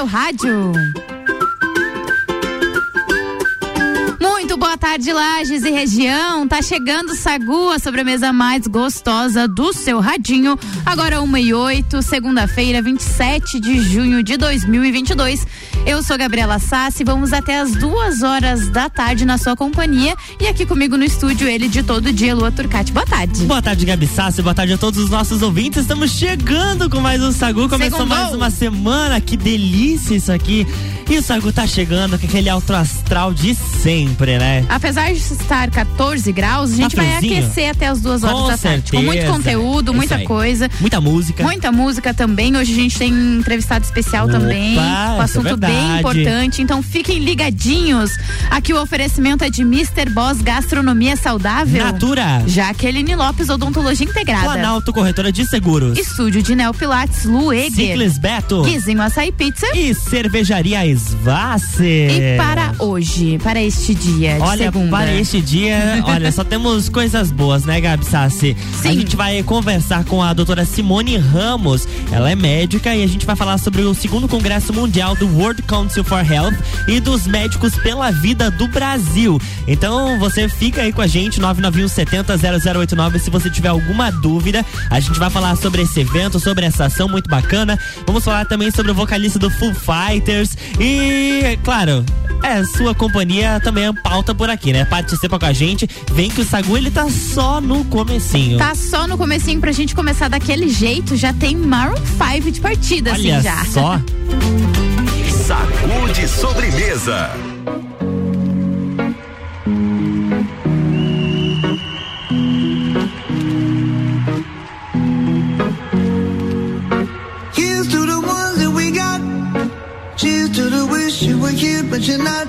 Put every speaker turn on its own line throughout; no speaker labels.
seu rádio. Boa tarde, Lages e região. Tá chegando o Sagu, a sobremesa mais gostosa do seu radinho. Agora uma e oito, segunda-feira, 27 de junho de 2022. Eu sou Gabriela Sassi, vamos até as duas horas da tarde na sua companhia e aqui comigo no estúdio ele de todo dia, Lua Turcati. Boa tarde.
Boa tarde, Gabi Sassi, boa tarde a todos os nossos ouvintes. Estamos chegando com mais um Sagu, começou Segundou. mais uma semana, que delícia isso aqui. E o tá chegando com aquele alto astral de sempre, né?
Apesar de estar 14 graus, a gente tá vai aquecer até as duas horas
com
da
tarde.
Com muito conteúdo, muita coisa.
Muita música.
Muita música também. Hoje a gente tem um entrevistado especial Opa, também. Com é assunto é bem importante. Então fiquem ligadinhos. Aqui o oferecimento é de Mr. Boss Gastronomia Saudável.
Natura.
Jaqueline Lopes Odontologia Integrada.
Planalto Corretora de Seguros.
Estúdio de Neo Pilates Lueger.
Ciclis Beto.
Guizinho Açaí Pizza.
E Cervejaria Svassi.
E para hoje, para este dia de
olha,
segunda.
para este dia, olha, só temos coisas boas, né, Gabi Sassi? Sim. A gente vai conversar com a doutora Simone Ramos. Ela é médica e a gente vai falar sobre o segundo congresso mundial do World Council for Health e dos médicos pela vida do Brasil. Então, você fica aí com a gente, 991 70 0089, se você tiver alguma dúvida. A gente vai falar sobre esse evento, sobre essa ação muito bacana. Vamos falar também sobre o vocalista do Foo Fighters e, claro, é, sua companhia também é pauta por aqui, né? Participa com a gente. Vem que o Sagu ele tá só no comecinho.
Tá só no comecinho pra gente começar daquele jeito. Já tem Maroon 5 de partida,
assim, Olha
assim já.
Só.
Sagu de sobremesa.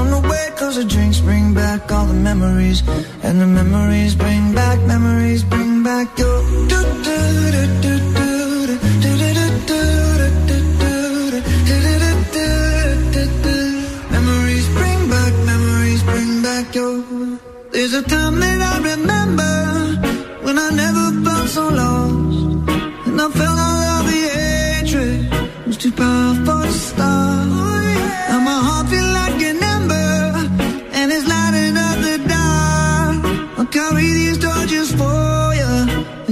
on the way Cause the drinks bring back all the memories And the memories bring back, memories bring back your. Memories bring back, memories bring back your there's a time that I remember when I never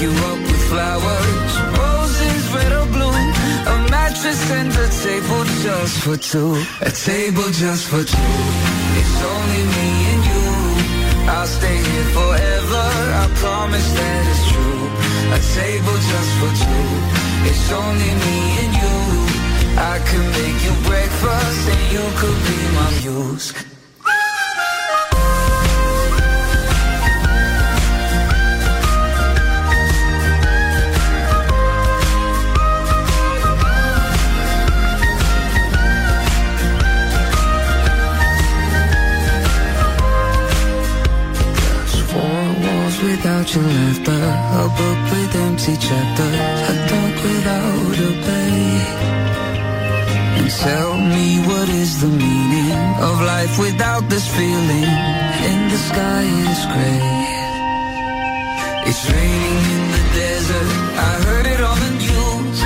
You up with flowers, roses, red or blue A mattress and a table just for two. A table just for two. It's only me and you. I'll stay here forever. I promise that it's true. A table just for two. It's only me and you. I could make you breakfast and you could be my muse. Without your laughter A book with empty chapters A dog without a bay And tell me what is the meaning Of life without this feeling? And the sky is gray. It's raining in the desert. I heard it on the news.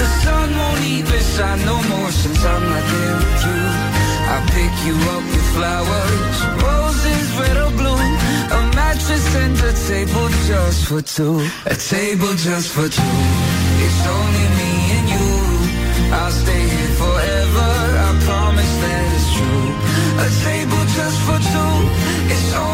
The sun won't even shine no more Since I'm not there with you I pick you up with flowers Roses, red or blue A mattress and a table just for two. A table just for two. It's only me and you. I'll stay here forever. I promise that it's true. A table just for two. It's only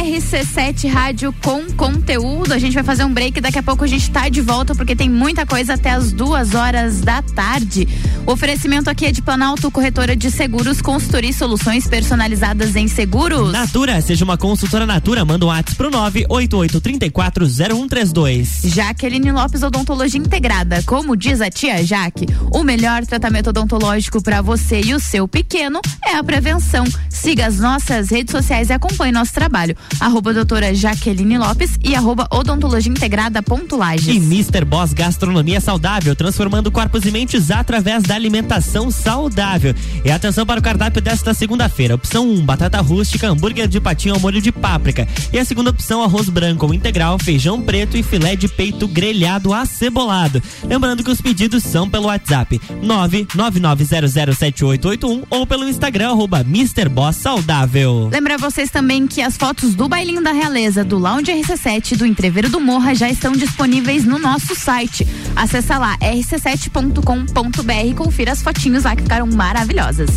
RC7. RC7 Rádio com conteúdo. A gente vai fazer um break, daqui a pouco a gente tá de volta porque tem muita coisa até as duas horas da tarde. O oferecimento aqui é de Planalto Corretora de Seguros, consultoria e soluções personalizadas em seguros.
Natura, seja uma consultora Natura, manda um WhatsApp pro 988340132.
Jaqueline Lopes Odontologia Integrada, como diz a tia Jaque, o melhor tratamento odontológico para você e o seu pequeno é a prevenção. Siga as nossas redes sociais e acompanhe nosso trabalho. Arroba doutora Jaqueline Lopes e arroba odontologia integrada ponto Lages.
E Mr. Boss Gastronomia Saudável, transformando corpos e mentes através da alimentação saudável. E atenção para o cardápio desta segunda-feira. Opção 1, um, batata rústica, hambúrguer de patinho ao molho de páprica. E a segunda opção, arroz branco ou integral, feijão preto e filé de peito grelhado acebolado. Lembrando que os pedidos são pelo WhatsApp 999007881 ou pelo Instagram arroba Saudável.
Lembra vocês também que as fotos do Bailinho da Realeza, do Lounge RC7 do Entreveiro do Morra já estão disponíveis no nosso site. Acesse lá rc7.com.br e confira as fotinhos lá que ficaram maravilhosas.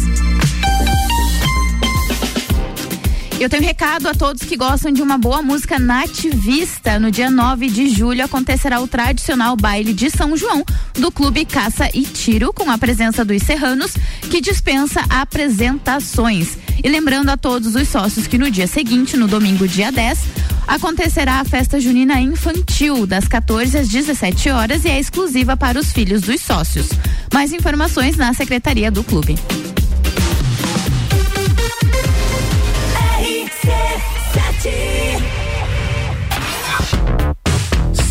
Eu tenho um recado a todos que gostam de uma boa música nativista. No dia 9 de julho acontecerá o tradicional baile de São João do Clube Caça e Tiro, com a presença dos serranos, que dispensa apresentações. E lembrando a todos os sócios que no dia seguinte, no domingo, dia 10, acontecerá a festa junina infantil, das 14 às 17 horas, e é exclusiva para os filhos dos sócios. Mais informações na secretaria do clube.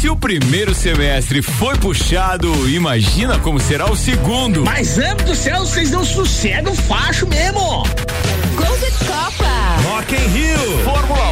Se o primeiro semestre foi puxado, imagina como será o segundo.
Mas, amo do céu, vocês não sossegam facho mesmo.
Gol de Copa.
Rock in Rio.
Fórmula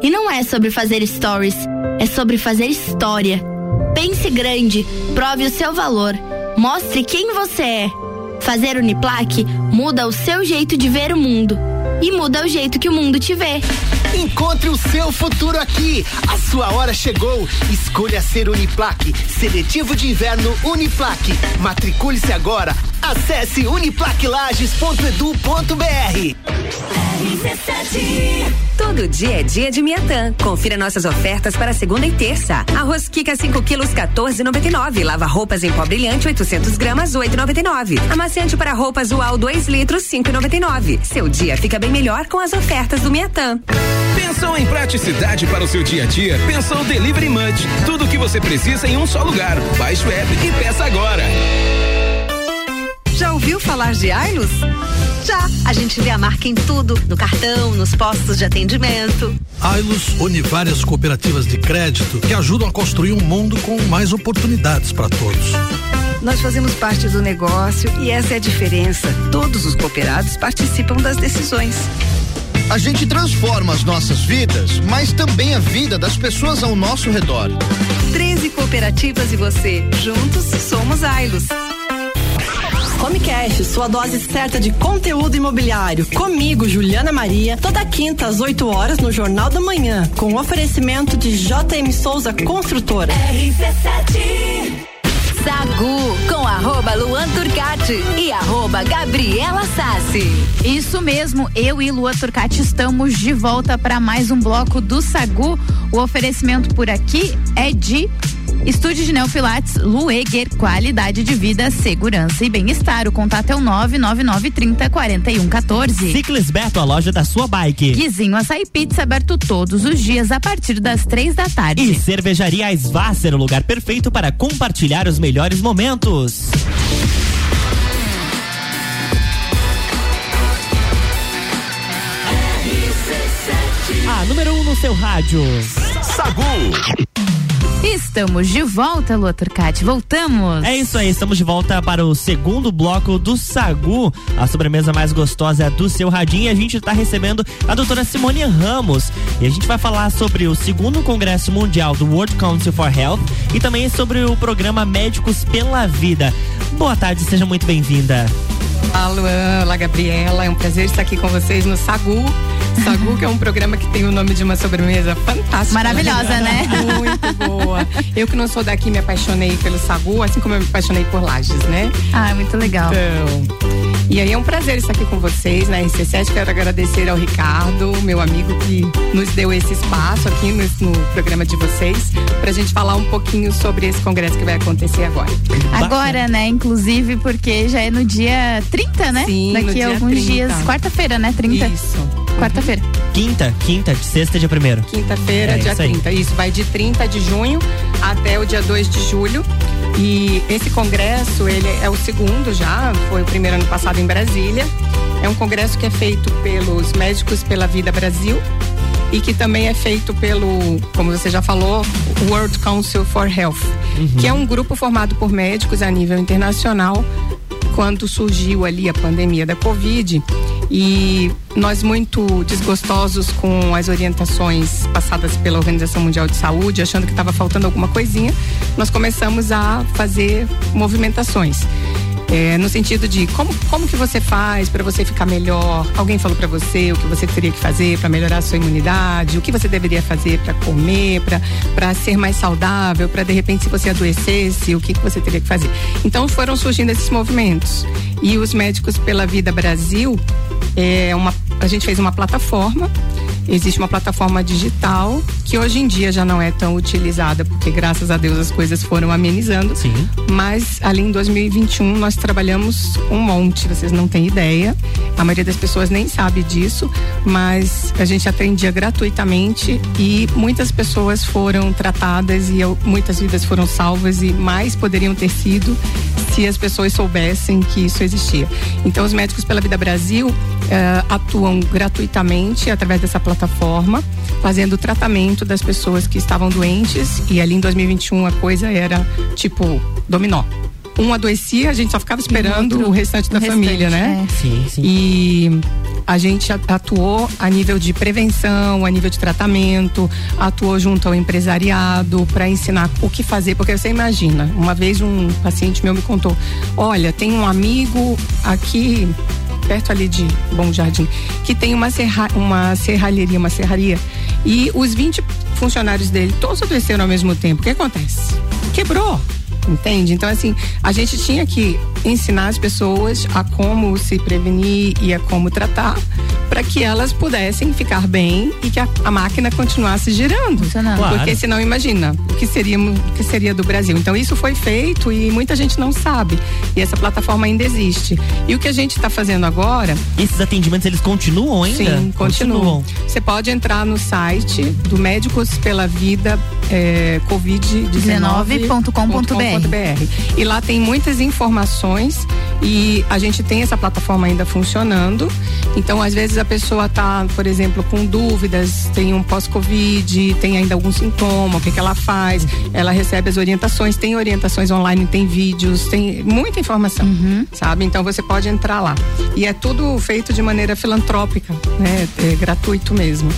E não é sobre fazer stories, é sobre fazer história. Pense grande, prove o seu valor, mostre quem você é. Fazer Uniplaque muda o seu jeito de ver o mundo e muda o jeito que o mundo te vê.
Encontre o seu futuro aqui. A sua hora chegou. Escolha ser Uniplaque. Seletivo de inverno Uniplaque. Matricule-se agora. Acesse uniplaquelages.edu.br.
Todo dia é dia de Miatã. Confira nossas ofertas para segunda e terça. Arroz Kika 5 quilos 14,99. Lava roupas em pó brilhante 800 gramas 8,99. Amaciante para roupas UAL 2 litros 5,99. Seu dia fica bem melhor com as ofertas do Miatã.
Pensou em praticidade para o seu dia a dia? Pensou Delivery Munch. Tudo o que você precisa em um só lugar. Baixe o app e peça agora.
Já ouviu falar de Ailus? Já. A gente vê a marca em tudo, no cartão, nos postos de atendimento.
Ailus une várias cooperativas de crédito que ajudam a construir um mundo com mais oportunidades para todos.
Nós fazemos parte do negócio e essa é a diferença. Todos os cooperados participam das decisões.
A gente transforma as nossas vidas, mas também a vida das pessoas ao nosso redor.
13 cooperativas e você. Juntos somos Ailus.
Come Cash, sua dose certa de conteúdo imobiliário. Comigo, Juliana Maria, toda quinta às 8 horas no Jornal da Manhã, com oferecimento de JM Souza Construtora.
RC7 Sagu com arroba Luan Turcati e arroba Gabriela Sassi.
Isso mesmo, eu e Lua Turcati estamos de volta para mais um bloco do Sagu. O oferecimento por aqui é de Estúdio de Neopilates, Lueger, qualidade de vida, segurança e bem-estar. O contato é o 99930 4114.
Ciclis Beto, a loja da sua bike.
Guizinho Açaí Pizza, aberto todos os dias a partir das três da tarde.
E Cervejaria Svasser, o lugar perfeito para compartilhar os melhores momentos. A número 1 um no seu rádio.
Sagu.
Estamos de volta, Lua Turcati. Voltamos.
É isso aí, estamos de volta para o segundo bloco do Sagu, a sobremesa mais gostosa do seu radinho. E a gente está recebendo a doutora Simone Ramos. E a gente vai falar sobre o segundo Congresso Mundial do World Council for Health e também sobre o programa Médicos pela Vida. Boa tarde, seja muito bem-vinda.
Olá, Luan. Olá, Gabriela. É um prazer estar aqui com vocês no Sagu. Sagu, que é um programa que tem o nome de uma sobremesa fantástica.
Maravilhosa, né?
Muito boa. Eu que não sou daqui me apaixonei pelo Sagu, assim como eu me apaixonei por Lages, né?
Ah, muito legal.
Então, e aí é um prazer estar aqui com vocês na RC7. Quero agradecer ao Ricardo, meu amigo, que nos deu esse espaço aqui no, no programa de vocês, pra gente falar um pouquinho sobre esse congresso que vai acontecer agora.
Agora, né? Inclusive, porque já é no dia 30, né?
Sim, no
Daqui
dia
a alguns
30.
dias. Quarta-feira, né? 30.
Isso.
Quarta-feira.
Quinta, quinta, de sexta, dia primeiro.
Quinta-feira,
É
dia
isso aí.
30. Isso, vai de 30 de junho até o dia 2 de julho. E esse congresso, ele é o segundo já, foi o primeiro ano passado em Brasília. É um congresso que é feito pelos Médicos pela Vida Brasil e que também é feito pelo, como você já falou, World Council for Health, que é um grupo formado por médicos a nível internacional quando surgiu ali a pandemia da Covid e nós muito desgostosos com as orientações passadas pela Organização Mundial de Saúde, achando que estava faltando alguma coisinha, nós começamos a fazer movimentações. É, no sentido de como, como que você faz para você ficar melhor? Alguém falou para você o que você teria que fazer para melhorar a sua imunidade? O que você deveria fazer para comer, para ser mais saudável, para de repente se você adoecesse, o que, que você teria que fazer? Então foram surgindo esses movimentos. E os médicos pela vida Brasil, é uma, a gente fez uma plataforma. Existe uma plataforma digital que hoje em dia já não é tão utilizada, porque graças a Deus as coisas foram amenizando.
Sim.
Mas ali em 2021 nós trabalhamos um monte, vocês não têm ideia. A maioria das pessoas nem sabe disso, mas a gente atendia gratuitamente e muitas pessoas foram tratadas e eu- muitas vidas foram salvas e mais poderiam ter sido se as pessoas soubessem que isso existia. Então os médicos pela Vida Brasil eh, atuam gratuitamente através dessa plataforma, fazendo o tratamento das pessoas que estavam doentes e ali em 2021 a coisa era tipo dominó. Um adoecia, a gente só ficava esperando
outro-
o restante da
o
família,
restante,
né?
é.
Sim, sim.
E a gente atuou a nível de prevenção, a nível de tratamento, atuou junto ao empresariado para ensinar o que fazer, porque você imagina, uma vez um paciente meu me contou: "Olha, tem um amigo aqui perto ali de Bom Jardim, que tem uma serra, uma serralheria, uma serraria, e os 20 funcionários dele todos adoeceram ao mesmo tempo. O que acontece? Quebrou. Entende? Então, assim, a gente tinha que ensinar as pessoas a como se prevenir e a como tratar para que elas pudessem ficar bem e que a, a máquina continuasse girando.
Claro.
Porque senão, imagina, o que seria, o que seria do Brasil. Então, isso foi feito e muita gente não sabe. E essa plataforma ainda existe. E o que a gente está fazendo agora.
Esses atendimentos, eles continuam ainda?
Sim, continuam. Você pode entrar no site do Médicos pela Vida é, Covid-19.com.br. E lá tem muitas informações e a gente tem essa plataforma ainda funcionando. Então, às vezes a pessoa tá, por exemplo, com dúvidas, tem um pós-Covid, tem ainda algum sintoma, o que, que ela faz, ela recebe as orientações, tem orientações online, tem vídeos, tem muita informação, sabe? Então você pode entrar lá. E é tudo feito de maneira filantrópica, né? É gratuito mesmo.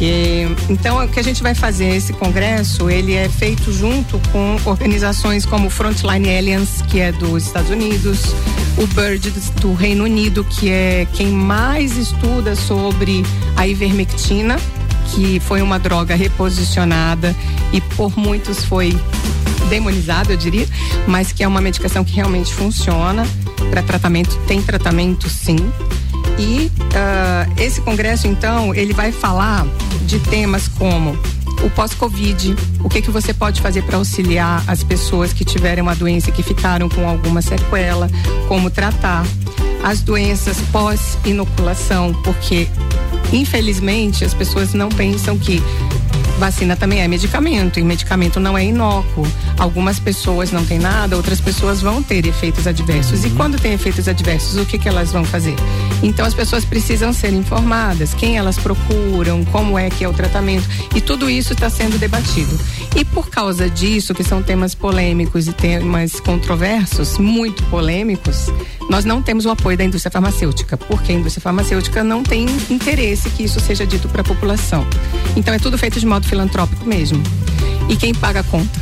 E, então, o que a gente vai fazer, esse congresso, ele é feito junto com organizações como Frontline Alliance, que é dos Estados Unidos, o Bird do Reino Unido, que é quem mais estuda sobre a ivermectina, que foi uma droga reposicionada e por muitos foi demonizada, eu diria, mas que é uma medicação que realmente funciona para tratamento, tem tratamento sim. E uh, esse congresso, então, ele vai falar de temas como o pós-Covid, o que que você pode fazer para auxiliar as pessoas que tiveram uma doença e que ficaram com alguma sequela, como tratar as doenças pós-inoculação, porque infelizmente as pessoas não pensam que vacina também é medicamento e medicamento não é inócuo. Algumas pessoas não têm nada, outras pessoas vão ter efeitos adversos. E quando tem efeitos adversos, o que, que elas vão fazer? Então as pessoas precisam ser informadas, quem elas procuram, como é que é o tratamento. E tudo isso está sendo debatido. E por causa disso, que são temas polêmicos e temas controversos, muito polêmicos, nós não temos o apoio da indústria farmacêutica, porque a indústria farmacêutica não tem interesse que isso seja dito para a população. Então é tudo feito de modo filantrópico mesmo. E quem paga a conta?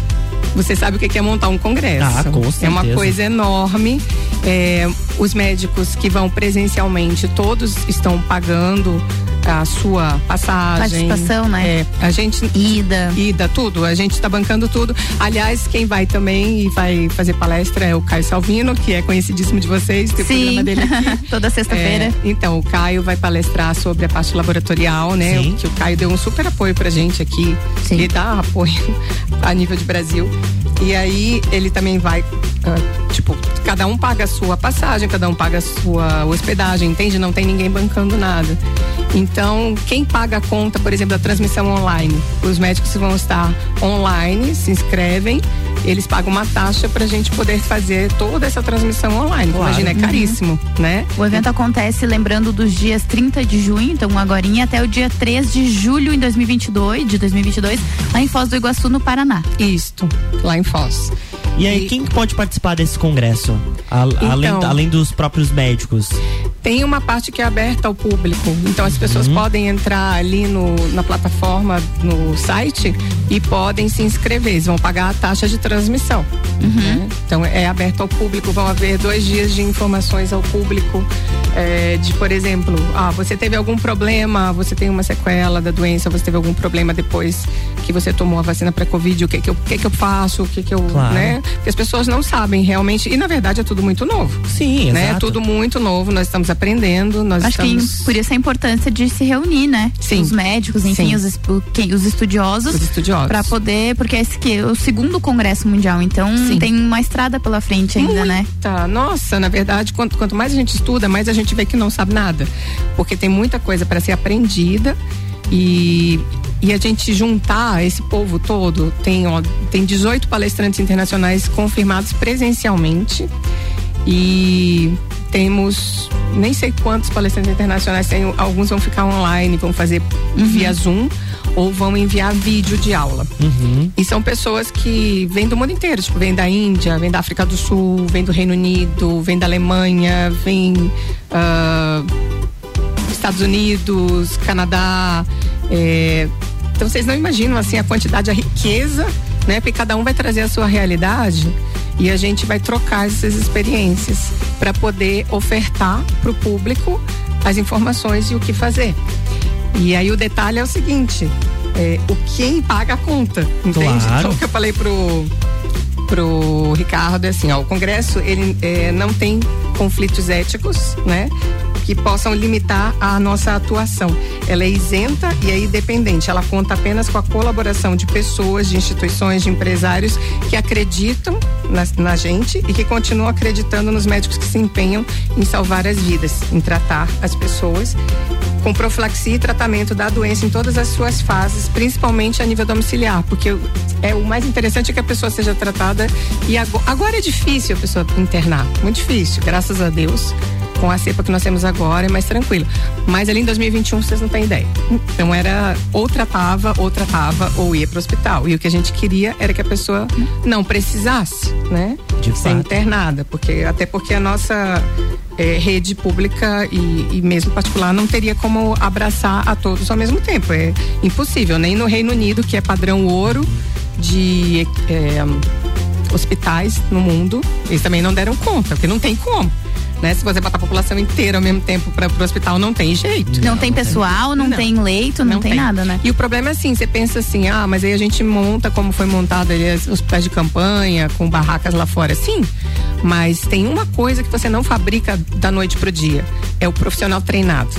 Você sabe o que é montar um congresso.
Ah, com certeza.
É uma coisa enorme. É, os médicos que vão presencialmente, todos estão pagando a sua passagem.
Participação, né?
É, a gente.
Ida.
Ida, tudo. A gente está bancando tudo. Aliás, quem vai também e vai fazer palestra é o Caio Salvino, que é conhecidíssimo de vocês, tem o
Sim.
programa dele aqui.
Toda sexta-feira.
É, então, o Caio vai palestrar sobre a parte laboratorial, né?
Sim.
Que o Caio deu um super apoio pra gente aqui.
Sim.
Ele dá apoio a nível de Brasil. E aí ele também vai, tipo, cada um paga a sua passagem, cada um paga a sua hospedagem, entende? Não tem ninguém bancando nada. Então, quem paga a conta, por exemplo, da transmissão online? Os médicos vão estar online, se inscrevem, eles pagam uma taxa pra gente poder fazer toda essa transmissão online.
Claro.
Imagina, é caríssimo, né?
O evento acontece lembrando dos dias 30 de junho, então agora até o dia 3 de julho em 2022, de 2022, lá em Foz do Iguaçu, no Paraná.
Isto, lá em Foz.
E aí, quem que pode participar desse congresso? A- além,
Então.
além dos próprios médicos.
Tem uma parte que é aberta ao público, então as pessoas
Uhum.
podem entrar ali no, na plataforma, no site e podem se inscrever. Eles vão pagar a taxa de transmissão. né? Então é aberto ao público. Vão haver dois dias de informações ao público. é, de, por exemplo, ah, você teve algum problema, você tem uma sequela da doença, você teve algum problema depois que você tomou a vacina para Covid, o que que eu, que que eu faço, o que que eu,
Claro.
né? Porque as pessoas não sabem realmente, e na verdade é tudo muito novo.
Sim,
né?
exato.
Tudo muito novo, nós estamos aprendendo, nós
Acho
estamos...
que por isso a importância de se reunir, né?
Sim.
Os médicos, enfim,
Sim.
os, os estudiosos.
Os estudiosos.
Pra poder, porque esse que é o segundo congresso mundial, então
Sim.
tem uma estrada pela frente ainda, né?
Tá, nossa, na verdade, quanto, quanto mais a gente estuda, mais a gente vê que não sabe nada. Porque tem muita coisa para ser aprendida e, e a gente juntar esse povo todo, tem, ó, tem 18 palestrantes internacionais confirmados presencialmente e temos nem sei quantos palestrantes internacionais tem, alguns vão ficar online, vão fazer via Zoom ou vão enviar vídeo de aula.
Uhum.
E são pessoas que vêm do mundo inteiro, tipo, vêm da Índia, vêm da África do Sul, vêm do Reino Unido, vêm da Alemanha, vêm ah, Estados Unidos, Canadá. é, então vocês não imaginam assim a quantidade, a riqueza, né? Porque cada um vai trazer a sua realidade e a gente vai trocar essas experiências para poder ofertar para o público as informações e o que fazer. E aí o detalhe é o seguinte: é, o quem paga a conta, entende?
Claro.
Então o que eu falei pro pro Ricardo é assim, ó, o Congresso ele é, não tem conflitos éticos, né? Que possam limitar a nossa atuação. Ela é isenta e é independente. Ela conta apenas com a colaboração de pessoas, de instituições, de empresários que acreditam na, na gente e que continuam acreditando nos médicos que se empenham em salvar as vidas, em tratar as pessoas com profilaxia e tratamento da doença em todas as suas fases, principalmente a nível domiciliar, porque é o mais interessante é que a pessoa seja tratada e agora, agora é difícil a pessoa internar, muito difícil, graças a Deus. Com a cepa que nós temos agora é mais tranquilo. Mas ali em 2021 vocês não têm ideia. Então era ou tratava, ou tratava, ou ia para o hospital. E o que a gente queria era que a pessoa não precisasse, né?
De
ser internada, porque até porque a nossa eh, rede pública e, e mesmo particular não teria como abraçar a todos ao mesmo tempo. É impossível. Nem no Reino Unido, que é padrão ouro de eh, hospitais no mundo, eles também não deram conta, porque não tem como. Né? Se você botar a população inteira ao mesmo tempo para o hospital, não tem jeito.
Não, tem pessoal, não, tem leito, não, tem, nada, né?
E o problema é assim, você pensa assim, ah, mas aí a gente monta como foi montado ali os hospitais de campanha, com barracas lá fora, sim. Mas tem uma coisa que você não fabrica da noite pro dia, é o profissional treinado.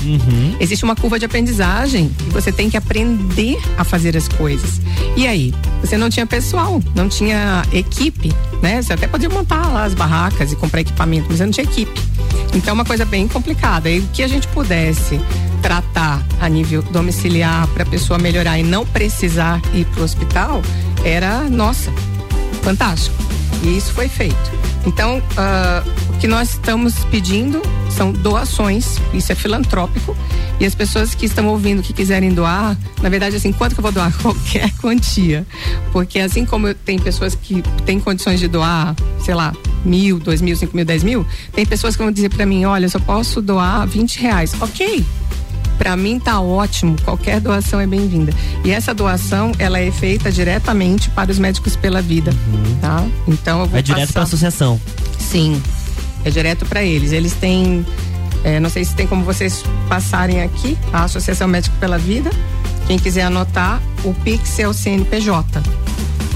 Existe uma curva de aprendizagem e você tem que aprender a fazer as coisas. E aí, você não tinha pessoal, não tinha equipe, né? Você até podia montar lá as barracas e comprar equipamento, mas você não tinha equipe. Então é uma coisa bem complicada. E o que a gente pudesse tratar a nível domiciliar para a pessoa melhorar e não precisar ir para o hospital era, nossa, fantástico. E isso foi feito. Então, ah, o que nós estamos pedindo são doações, isso é filantrópico. E as pessoas que estão ouvindo, que quiserem doar, na verdade, assim, quanto que eu vou doar? Qualquer quantia. Porque assim como tem pessoas que têm condições de doar, sei lá, mil, dois mil, cinco mil, dez mil, tem pessoas que vão dizer para mim, olha, eu só posso doar 20 reais. Ok, para mim tá ótimo, qualquer doação é bem-vinda. E essa doação, ela é feita diretamente para os médicos pela vida, tá? Então eu vou
É direto para a associação.
Sim, é direto para eles. Eles têm, é, não sei se tem como vocês passarem aqui, a Associação Médico pela Vida. Quem quiser anotar, o Pix é o CNPJ.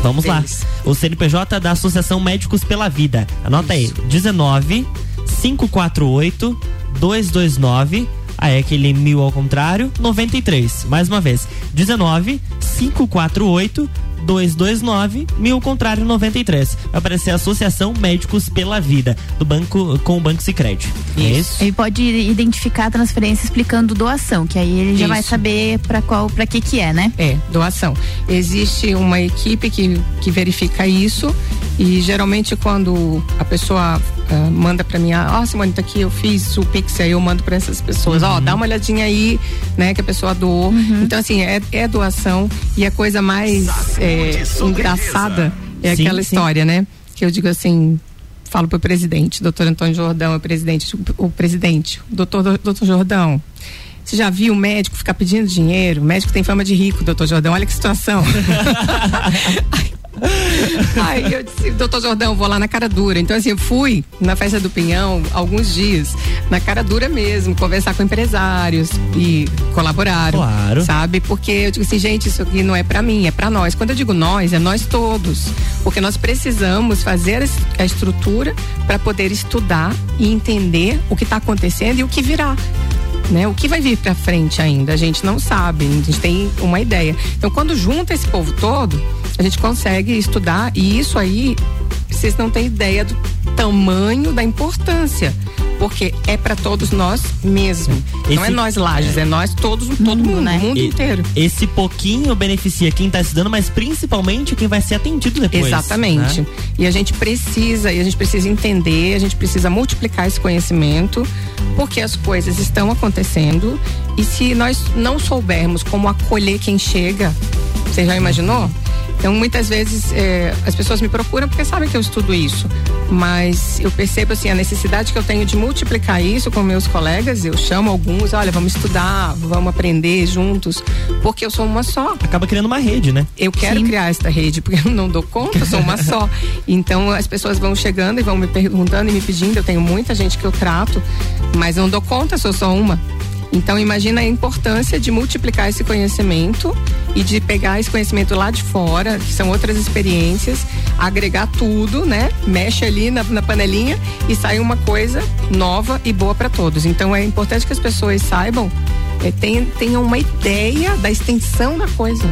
Vamos lá. O CNPJ da Associação Médicos pela Vida. Anota aí: 19 548 229. Aí aquele mil ao contrário, 93. Mais uma vez: 19 548 229 mil ao contrário 93. Vai aparecer Associação Médicos pela Vida do banco com o Banco Sicredi. É isso?
Ele pode identificar a transferência explicando doação, que aí ele já
Isso.
vai saber para qual, para que que é, né?
É, doação. Existe uma equipe que, que verifica isso e geralmente quando a pessoa ah, manda para mim, ó, oh, Simone, tá aqui, eu fiz o Pix, aí eu mando para essas pessoas, ó, dá uma olhadinha aí, né, que a pessoa doou. Então, assim, é, é doação e a coisa mais é, engraçada é
Sim,
aquela
sim.
história, né, que eu digo assim, falo pro presidente, doutor Antônio Jordão, é o presidente, o, o presidente, o doutor, doutor Jordão, você já viu o médico ficar pedindo dinheiro? O médico tem fama de rico, doutor Jordão. Olha que situação. Aí eu disse, doutor Jordão, vou lá na cara dura. Então, assim, eu fui na festa do Pinhão alguns dias, na cara dura mesmo, conversar com empresários e colaboraram.
Claro.
Sabe? Porque eu digo assim, gente, isso aqui não é pra mim, é pra nós. Quando eu digo nós, é nós todos. Porque nós precisamos fazer a estrutura para poder estudar e entender o que está acontecendo e o que virá né? O que vai vir para frente ainda, a gente não sabe, a gente tem uma ideia. Então, quando junta esse povo todo, a gente consegue estudar e isso aí, vocês não têm ideia do tamanho da importância, porque é para todos nós mesmo. não é
Esse-
nós lajes, é nós todos, todo mundo, o mundo
E-
inteiro.
Esse pouquinho beneficia quem tá estudando, mas principalmente quem vai ser atendido depois.
Exatamente.
né?
E a gente precisa, e a gente precisa entender, a gente precisa multiplicar esse conhecimento, porque as coisas estão acontecendo. E se nós não soubermos como acolher quem chega, você já imaginou? Então, muitas vezes eh, as pessoas me procuram porque sabem que eu estudo isso, mas eu percebo assim a necessidade que eu tenho de multiplicar isso com meus colegas. Eu chamo alguns, olha, vamos estudar, vamos aprender juntos, porque eu sou uma só.
Acaba criando uma rede, né?
Eu quero criar esta rede, porque eu não dou conta, eu sou uma só. Então as pessoas vão chegando e vão me perguntando e me pedindo. Eu tenho muita gente que eu trato, mas não dou conta, sou só uma. Então imagina a importância de multiplicar esse conhecimento e de pegar esse conhecimento lá de fora, que são outras experiências, agregar tudo, né? Mexe ali na, na panelinha e sai uma coisa nova e boa para todos. Então é importante que as pessoas saibam, eh, tenham, tenham uma ideia da extensão da coisa.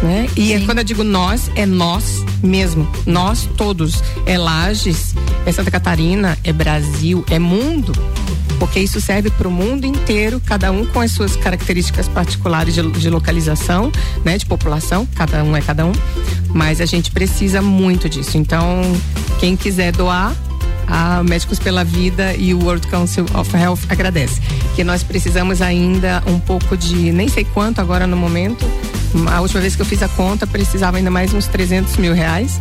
Né? E é, quando eu digo nós, é nós mesmo. Nós todos. É Lages, é Santa Catarina, é Brasil, é mundo. Porque isso serve para o mundo inteiro, cada um com as suas características particulares de, de localização, né? De população, cada um é cada um. Mas a gente precisa muito disso. Então, quem quiser doar, a Médicos pela Vida e o World Council of Health agradece. Que nós precisamos ainda um pouco de, nem sei quanto agora no momento, a última vez que eu fiz a conta, precisava ainda mais uns 300 mil reais.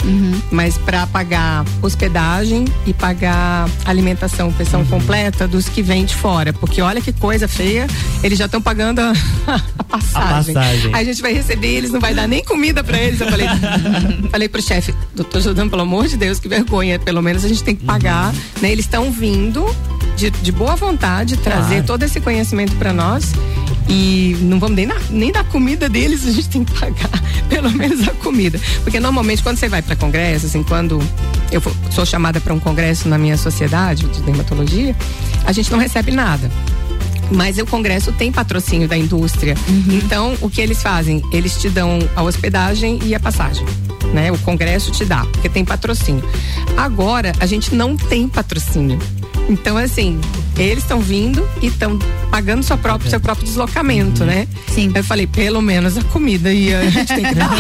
Mas para pagar hospedagem e pagar alimentação, pensão completa dos que vêm de fora. Porque olha que coisa feia, eles já estão pagando a, a passagem.
passagem.
Aí a gente vai receber, eles não vai dar nem comida para eles. Eu falei, falei pro chefe, doutor Jordão, pelo amor de Deus, que vergonha. Pelo menos a gente tem que pagar. Né? Eles estão vindo de, de boa vontade trazer
Claro.
todo esse conhecimento para nós. E não vamos nem, nem dar comida deles, a gente tem que pagar pelo menos a comida. Porque normalmente quando você vai para congresso, assim, quando eu for- sou chamada para um congresso na minha sociedade de dermatologia, a gente não recebe nada. Mas o congresso tem patrocínio da indústria. Então, o que eles fazem? Eles te dão a hospedagem e a passagem. Né? O congresso te dá, porque tem patrocínio. Agora, a gente não tem patrocínio. Então, assim, eles estão vindo e estão pagando sua própria, seu próprio deslocamento, né?
Sim.
Eu falei, pelo menos a comida e a gente tem que dar.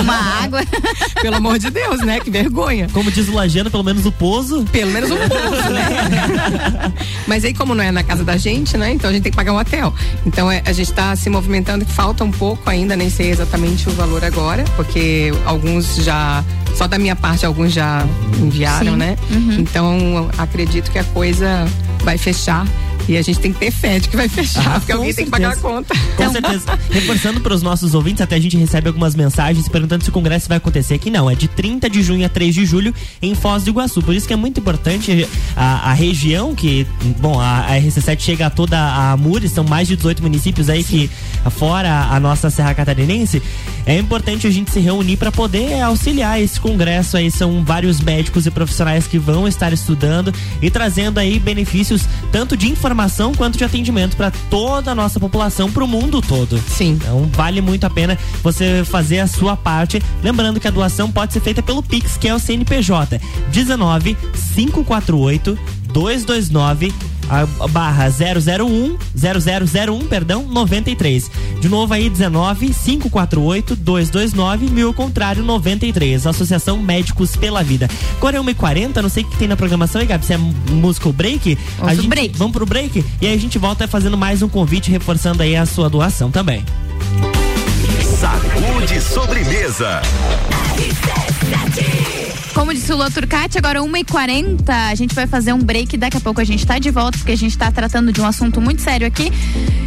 Uma água.
Pelo amor de Deus, né? Que vergonha.
Como diz o Lajano, pelo menos o pouso.
Pelo menos um pouso, né? Mas aí, como não é na casa da gente, né? Então a gente tem que pagar um hotel. Então é, a gente está se movimentando, que falta um pouco ainda, nem sei exatamente o valor agora, porque alguns já. Só da minha parte, alguns já enviaram,
Sim.
né?
Uhum.
Então acredito que a coisa vai fechar. E a gente tem que ter fé de que vai fechar,
Ah,
porque alguém tem que pagar a
certeza.
conta.
Com certeza. Reforçando para os nossos ouvintes, até a gente recebe algumas mensagens perguntando se o congresso vai acontecer aqui. Não, é de 30 de junho a 3 de julho em Foz do Iguaçu. Por isso que é muito importante a, a região que, bom, a, a RC7 chega a toda a Mures, são mais de 18 municípios aí que, fora a nossa Serra Catarinense, é importante a gente se reunir para poder auxiliar esse congresso aí. São vários médicos e profissionais que vão estar estudando e trazendo aí benefícios tanto de informação quanto de atendimento para toda a nossa população, para o mundo todo.
Sim.
Então vale muito a pena você fazer a sua parte. Lembrando que a doação pode ser feita pelo Pix, que é o CNPJ 19 548 229 a barra 001 0001, perdão, 93. De novo aí 19 548 229 mil ao contrário 93. Associação Médicos pela Vida. Agora é 1h40, não sei o que tem na programação aí, Gabi, se é música ou break?
Vamos
a
pro
gente,
break.
Vamos pro break e aí a gente volta fazendo mais um convite reforçando aí a sua doação também.
Sacude sobremesa.
Como disse o Lua Turcati, agora 1h40, a gente vai fazer um break. Daqui a pouco a gente tá de volta, porque a gente tá tratando de um assunto muito sério aqui.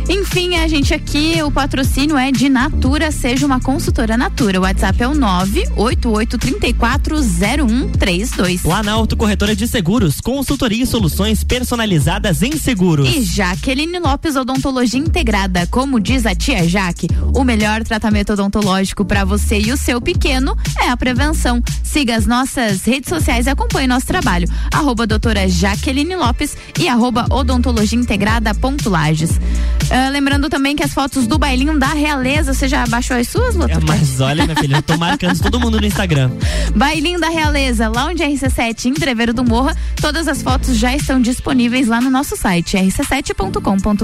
Enfim, a gente aqui, o patrocínio é de Natura, seja uma consultora Natura. O WhatsApp é o 988340132.
Planalto Corretora de Seguros, consultoria e soluções personalizadas em seguros.
E Jaqueline Lopes Odontologia Integrada. Como diz a tia Jaque, o melhor tratamento odontológico para você e o seu pequeno é a prevenção. Siga as nossas redes sociais e acompanhe nosso trabalho. Arroba doutora Jaqueline Lopes e arroba odontologia integrada ponto Lages. Ah, lembrando também que as fotos do bailinho da realeza, você já baixou as suas,
É,
Lotur?
mas olha, minha filha, eu tô marcando todo mundo no Instagram.
Bailinho da Realeza, Lounge RC7 em Treveiro do Morra. Todas as fotos já estão disponíveis lá no nosso site rc7.com.br.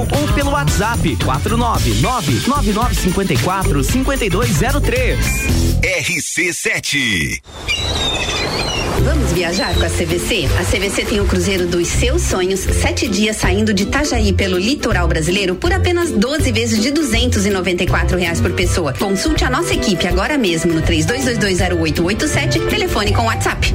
ou pelo WhatsApp 499 9954 5203.
RC7.
Vamos viajar com a CVC? A CVC tem o cruzeiro dos seus sonhos, sete dias saindo de Itajaí pelo litoral brasileiro por apenas 12 vezes de duzentos e reais por pessoa. Consulte a nossa equipe agora mesmo no três dois dois dois zero oito oito sete, telefone com WhatsApp.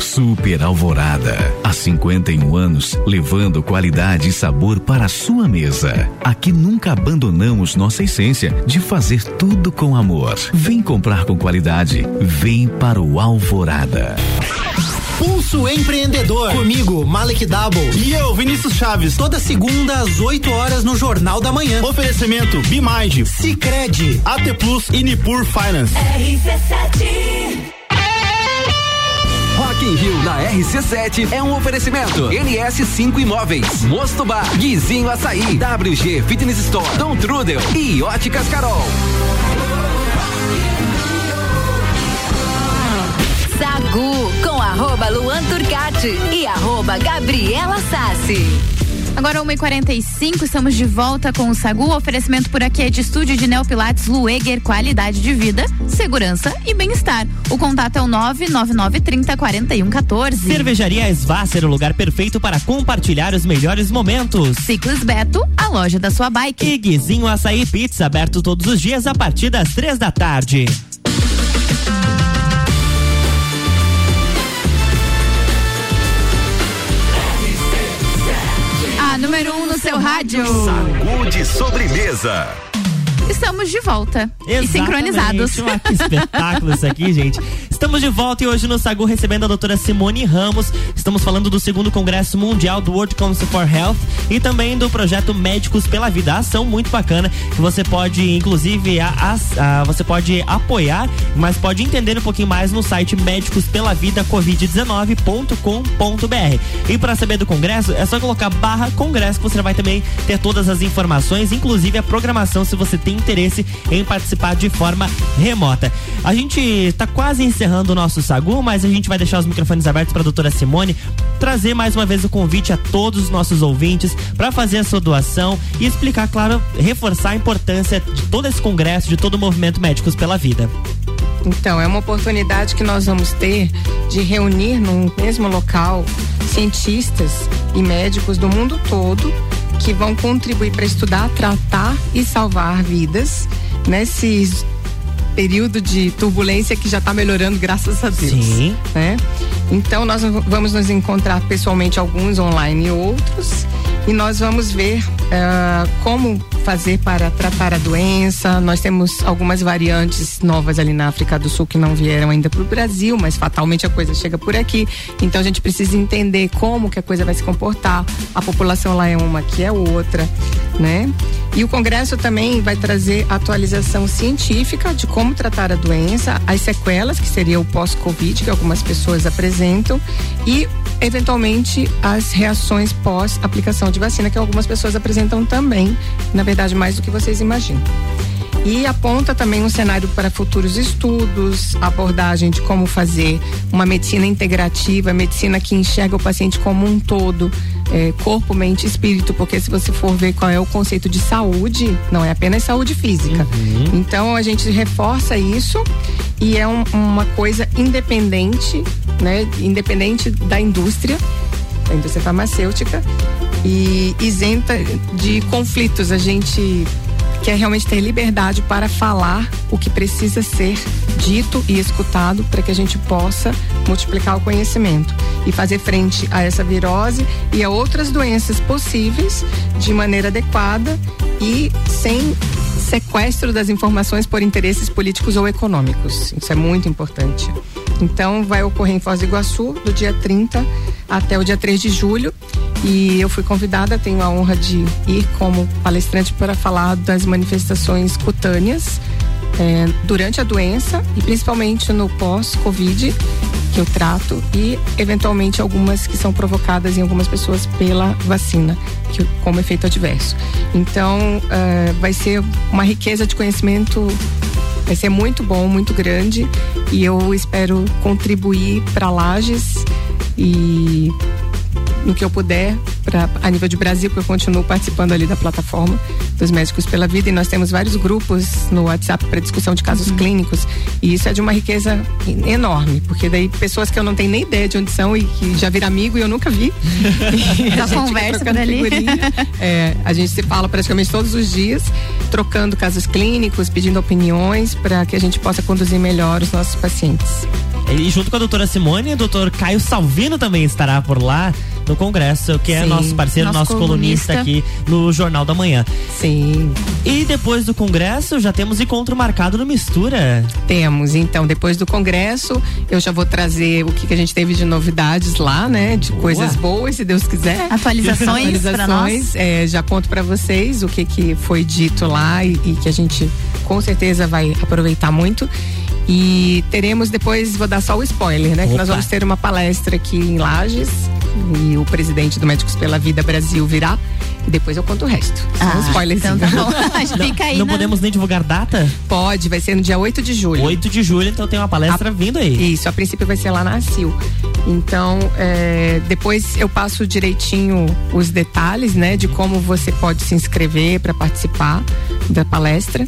Super Alvorada. Há 51 anos, levando qualidade e sabor para a sua mesa. Aqui nunca abandonamos nossa essência de fazer tudo com amor. Vem comprar com qualidade. Vem para o Alvorada.
Pulso Empreendedor. Comigo, Malek Double.
E eu, Vinícius Chaves.
Toda segunda às 8 horas no Jornal da Manhã.
Oferecimento Bimind,
Cicred,
AT Plus e Nipur Finance.
RC7.
Na RC7 é um oferecimento. NS5 Imóveis, Mosto Bar, Guizinho Açaí, WG Fitness Store, Dom Trudel e Óticas Carol.
Sagu com arroba Luan Turcati e arroba Gabriela Sassi.
Agora 1h45, estamos de volta com o Sagu. O oferecimento por aqui é de estúdio de Neopilates Lueger, qualidade de vida, segurança e bem-estar. O contato é o 99930 4114.
Cervejaria Svasser, o lugar perfeito para compartilhar os melhores momentos.
Ciclis Beto, a loja da sua bike.
E Guizinho Açaí Pizza, aberto todos os dias a partir das três da tarde.
Seu rádio.
Sagu de sobremesa.
Estamos de volta. E
Exatamente.
sincronizados.
Ué, que espetáculo isso aqui, gente. Estamos de volta e hoje no Sagu recebendo a doutora Simone Ramos. Estamos falando do segundo Congresso Mundial do World Council for Health e também do projeto Médicos pela Vida. Ação muito bacana que você pode, inclusive, a, a- a- você pode apoiar, mas pode entender um pouquinho mais no site médicospelavida covid19.com.br. E para saber do congresso, é só colocar barra congresso que você vai também ter todas as informações, inclusive a programação se você tem interesse em participar de forma remota. A gente está quase encerrando o nosso Sagu, mas a gente vai deixar os microfones abertos para a doutora Simone trazer mais uma vez o convite a todos os nossos ouvintes para fazer a sua doação e explicar, claro, reforçar a importância de todo esse congresso, de todo o movimento Médicos pela Vida.
Então, é uma oportunidade que nós vamos ter de reunir num mesmo local cientistas e médicos do mundo todo que vão contribuir para estudar, tratar e salvar vidas nesse período de turbulência que já está melhorando, graças a Deus.
Sim.
Né? Então, nós vamos nos encontrar pessoalmente, alguns online e outros, e nós vamos ver ah, como fazer para tratar a doença. Nós temos algumas variantes novas ali na África do Sul que não vieram ainda para o Brasil, mas fatalmente a coisa chega por aqui. Então a gente precisa entender como que a coisa vai se comportar. A população lá é uma, que é outra, né? E o Congresso também vai trazer atualização científica de como tratar a doença, as sequelas, que seria o pós-Covid, que algumas pessoas apresentam, e eventualmente as reações pós-aplicação de vacina, que algumas pessoas apresentam também, na verdade, mais do que vocês imaginam e aponta também um cenário para futuros estudos, abordagem de como fazer uma medicina integrativa, medicina que enxerga o paciente como um todo, é, corpo, mente espírito, porque se você for ver qual é o conceito de saúde, não é apenas saúde física. Uhum. Então a gente reforça isso e é um, uma coisa independente, né? Independente da indústria, da indústria farmacêutica e isenta de conflitos. A gente quer realmente ter liberdade para falar o que precisa ser dito e escutado para que a gente possa multiplicar o conhecimento e fazer frente a essa virose e a outras doenças possíveis de maneira adequada e sem sequestro das informações por interesses políticos ou econômicos. Isso é muito importante. Então, vai ocorrer em Foz do Iguaçu, do dia 30 até o dia 3 de julho. E eu fui convidada, tenho a honra de ir como palestrante para falar das manifestações cutâneas é, durante a doença e principalmente no pós-Covid que eu trato e eventualmente algumas que são provocadas em algumas pessoas pela vacina, que, como efeito adverso. Então, é, vai ser uma riqueza de conhecimento vai ser muito bom, muito grande e eu espero contribuir para Lages e no que eu puder pra, a nível de Brasil, porque eu continuo participando ali da plataforma dos Médicos pela Vida e nós temos vários grupos no WhatsApp para discussão de casos uhum. clínicos e isso é de uma riqueza enorme, porque daí pessoas que eu não tenho nem ideia de onde são e que já viram amigo e eu nunca vi.
já conversa com ali.
É, a gente se fala praticamente todos os dias, trocando casos clínicos, pedindo opiniões para que a gente possa conduzir melhor os nossos pacientes.
E junto com a doutora Simone, o doutor Caio Salvino também estará por lá no Congresso, que é Sim, nosso parceiro, nosso, nosso colunista. colunista aqui no Jornal da Manhã.
Sim.
E depois do Congresso, já temos encontro marcado no Mistura.
Temos, então, depois do Congresso, eu já vou trazer o que, que a gente teve de novidades lá, né? De Boa. coisas boas, se Deus quiser.
Atualizações, Atualizações.
É, já conto para vocês o que, que foi dito lá e, e que a gente com certeza vai aproveitar muito. E teremos depois, vou dar só o spoiler, né? Opa. Que nós vamos ter uma palestra aqui em Lages e o presidente do Médicos pela Vida Brasil virá. E depois eu conto o resto.
Ah, São spoilers. Então tá bom.
Fica aí. Não, não podemos nem divulgar data?
Pode, vai ser no dia 8 de julho.
8 de julho, então tem uma palestra a, vindo aí.
Isso, a princípio vai ser lá na ACIL. Então, é, depois eu passo direitinho os detalhes, né, de como você pode se inscrever para participar da palestra.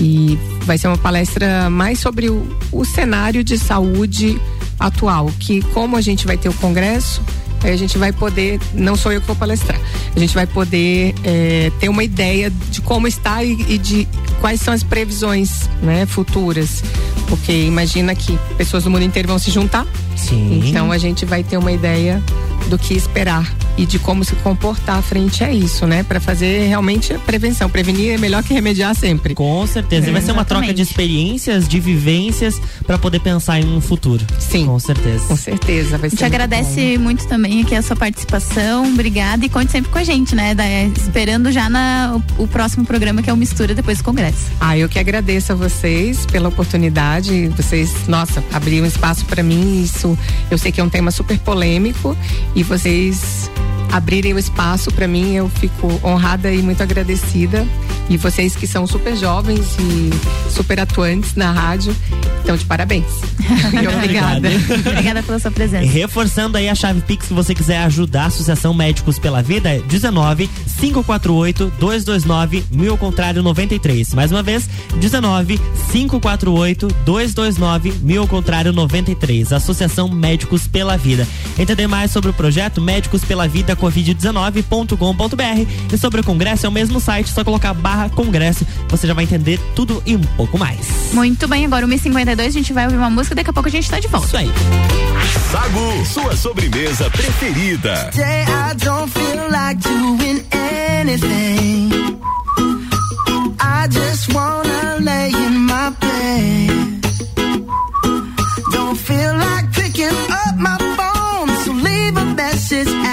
E vai ser uma palestra mais sobre o, o cenário de saúde atual, que como a gente vai ter o congresso, a gente vai poder, não sou eu que vou palestrar, a gente vai poder é, ter uma ideia de como está e, e, de quais são as previsões né, futuras. Porque imagina que pessoas do mundo inteiro vão se juntar.
Sim.
Então a gente vai ter uma ideia do que esperar e de como se comportar frente a isso, né? Para fazer realmente a prevenção. Prevenir é melhor que remediar sempre.
Com certeza. É, e vai ser uma troca de experiências, de vivências para poder pensar em um futuro.
Sim.
Com certeza.
Com certeza. Vai
a gente agradece bom. muito também aqui a sua participação. Obrigada e conte sempre com a gente, né? Da, esperando já na, o, o, próximo programa que é o Mistura depois do Congresso.
Ah, eu que agradeço a vocês pela oportunidade. Vocês, nossa, abriram espaço para mim. Isso eu sei que é um tema super polêmico e vocês abrirem o espaço para mim, eu fico honrada e muito agradecida. E vocês que são super jovens e super atuantes na rádio, então de parabéns.
obrigada. obrigada pela sua presença.
Reforçando aí a chave Pix se você quiser ajudar a Associação Médicos pela Vida, é 19 548 229 mil ao contrário 93. Mais uma vez, 19 548 229 mil ao contrário 93. Associação Médicos pela Vida. Entender mais sobre o projeto Médicos pela Vida covid19.com.br. E sobre o Congresso é o mesmo site, só colocar barra Congresso, você já vai entender tudo e um pouco mais.
Muito bem, agora 1h52, a gente vai ouvir uma música daqui a pouco a gente tá de volta.
Isso aí.
Sagu, sua sobremesa preferida. Today I don't feel like doing anything.
I just wanna lay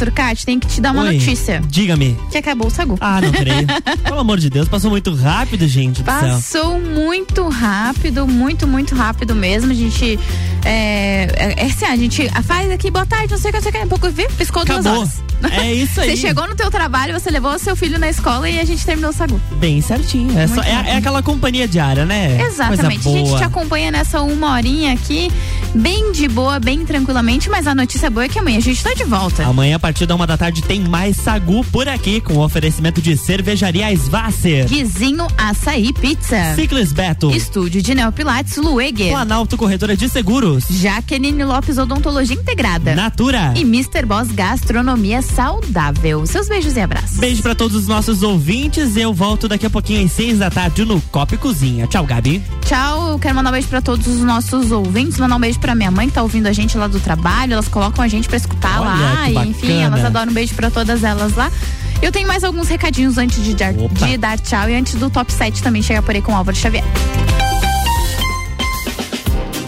Turcati, tem que te dar uma
Oi,
notícia.
Diga-me.
Que acabou o Sagu.
Ah, não creio. Pelo amor de Deus, passou muito rápido, gente.
Passou muito rápido, muito, muito rápido mesmo. A gente. É, é, é assim, a gente faz aqui, boa tarde, não sei o que, não sei o que, a pouco viu, piscou duas
Acabou.
horas.
É isso aí.
Você chegou no teu trabalho, você levou seu filho na escola e a gente terminou o Sagu.
Bem certinho. É, só- é- é aquela companhia diária, né?
Exatamente. A gente te acompanha nessa uma horinha aqui, bem de boa, bem tranquilamente, mas a notícia boa é que amanhã a gente tá de volta.
Amanhã, a partir da uma da tarde, tem mais Sagu por aqui, com oferecimento de cervejaria Svasser.
Guizinho Açaí Pizza.
Ciclis Beto.
Estúdio de Neopilates Lueger.
Planalto Corretora de Seguros.
Jaqueline Lopes Odontologia Integrada.
Natura.
E Mr. Boss Gastronomia Saudável. Seus beijos e abraços.
Beijo pra todos os nossos ouvintes. Eu volto daqui a pouquinho às seis da tarde no Copa e Cozinha. Tchau, Gabi.
Tchau, eu quero mandar um beijo pra todos os nossos ouvintes, mandar um beijo pra minha mãe que tá ouvindo a gente lá do trabalho, elas colocam a gente pra escutar
Olha,
lá, e enfim, elas adoram um beijo pra todas elas lá. Eu tenho mais alguns recadinhos antes de de dar tchau e antes do top 7 também chegar por aí com o Álvaro Xavier.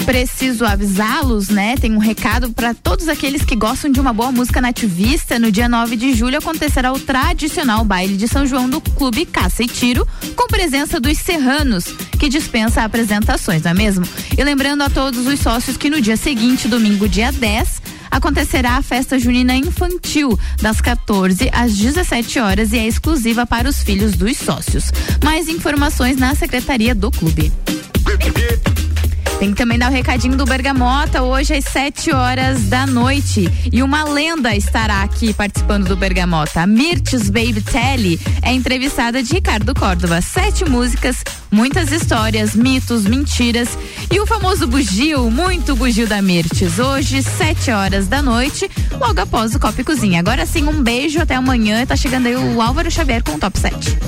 Preciso avisá-los, né? Tem um recado para todos aqueles que gostam de uma boa música nativista. No dia 9 de julho acontecerá o tradicional baile de São João do Clube Caça e Tiro, com presença dos serranos, que dispensa apresentações, não é mesmo? E lembrando a todos os sócios que no dia seguinte, domingo, dia 10, acontecerá a festa junina infantil, das 14 às 17 horas e é exclusiva para os filhos dos sócios. Mais informações na secretaria do clube. Tem que também dar o recadinho do Bergamota hoje às 7 horas da noite. E uma lenda estará aqui participando do Bergamota. A Mirtes Baby Telly é entrevistada de Ricardo Córdova. Sete músicas, muitas histórias, mitos, mentiras e o famoso bugio, muito bugio da Mirtes. Hoje, 7 horas da noite, logo após o Copa e Cozinha. Agora sim, um beijo, até amanhã. Tá chegando aí o Álvaro Xavier com o Top 7.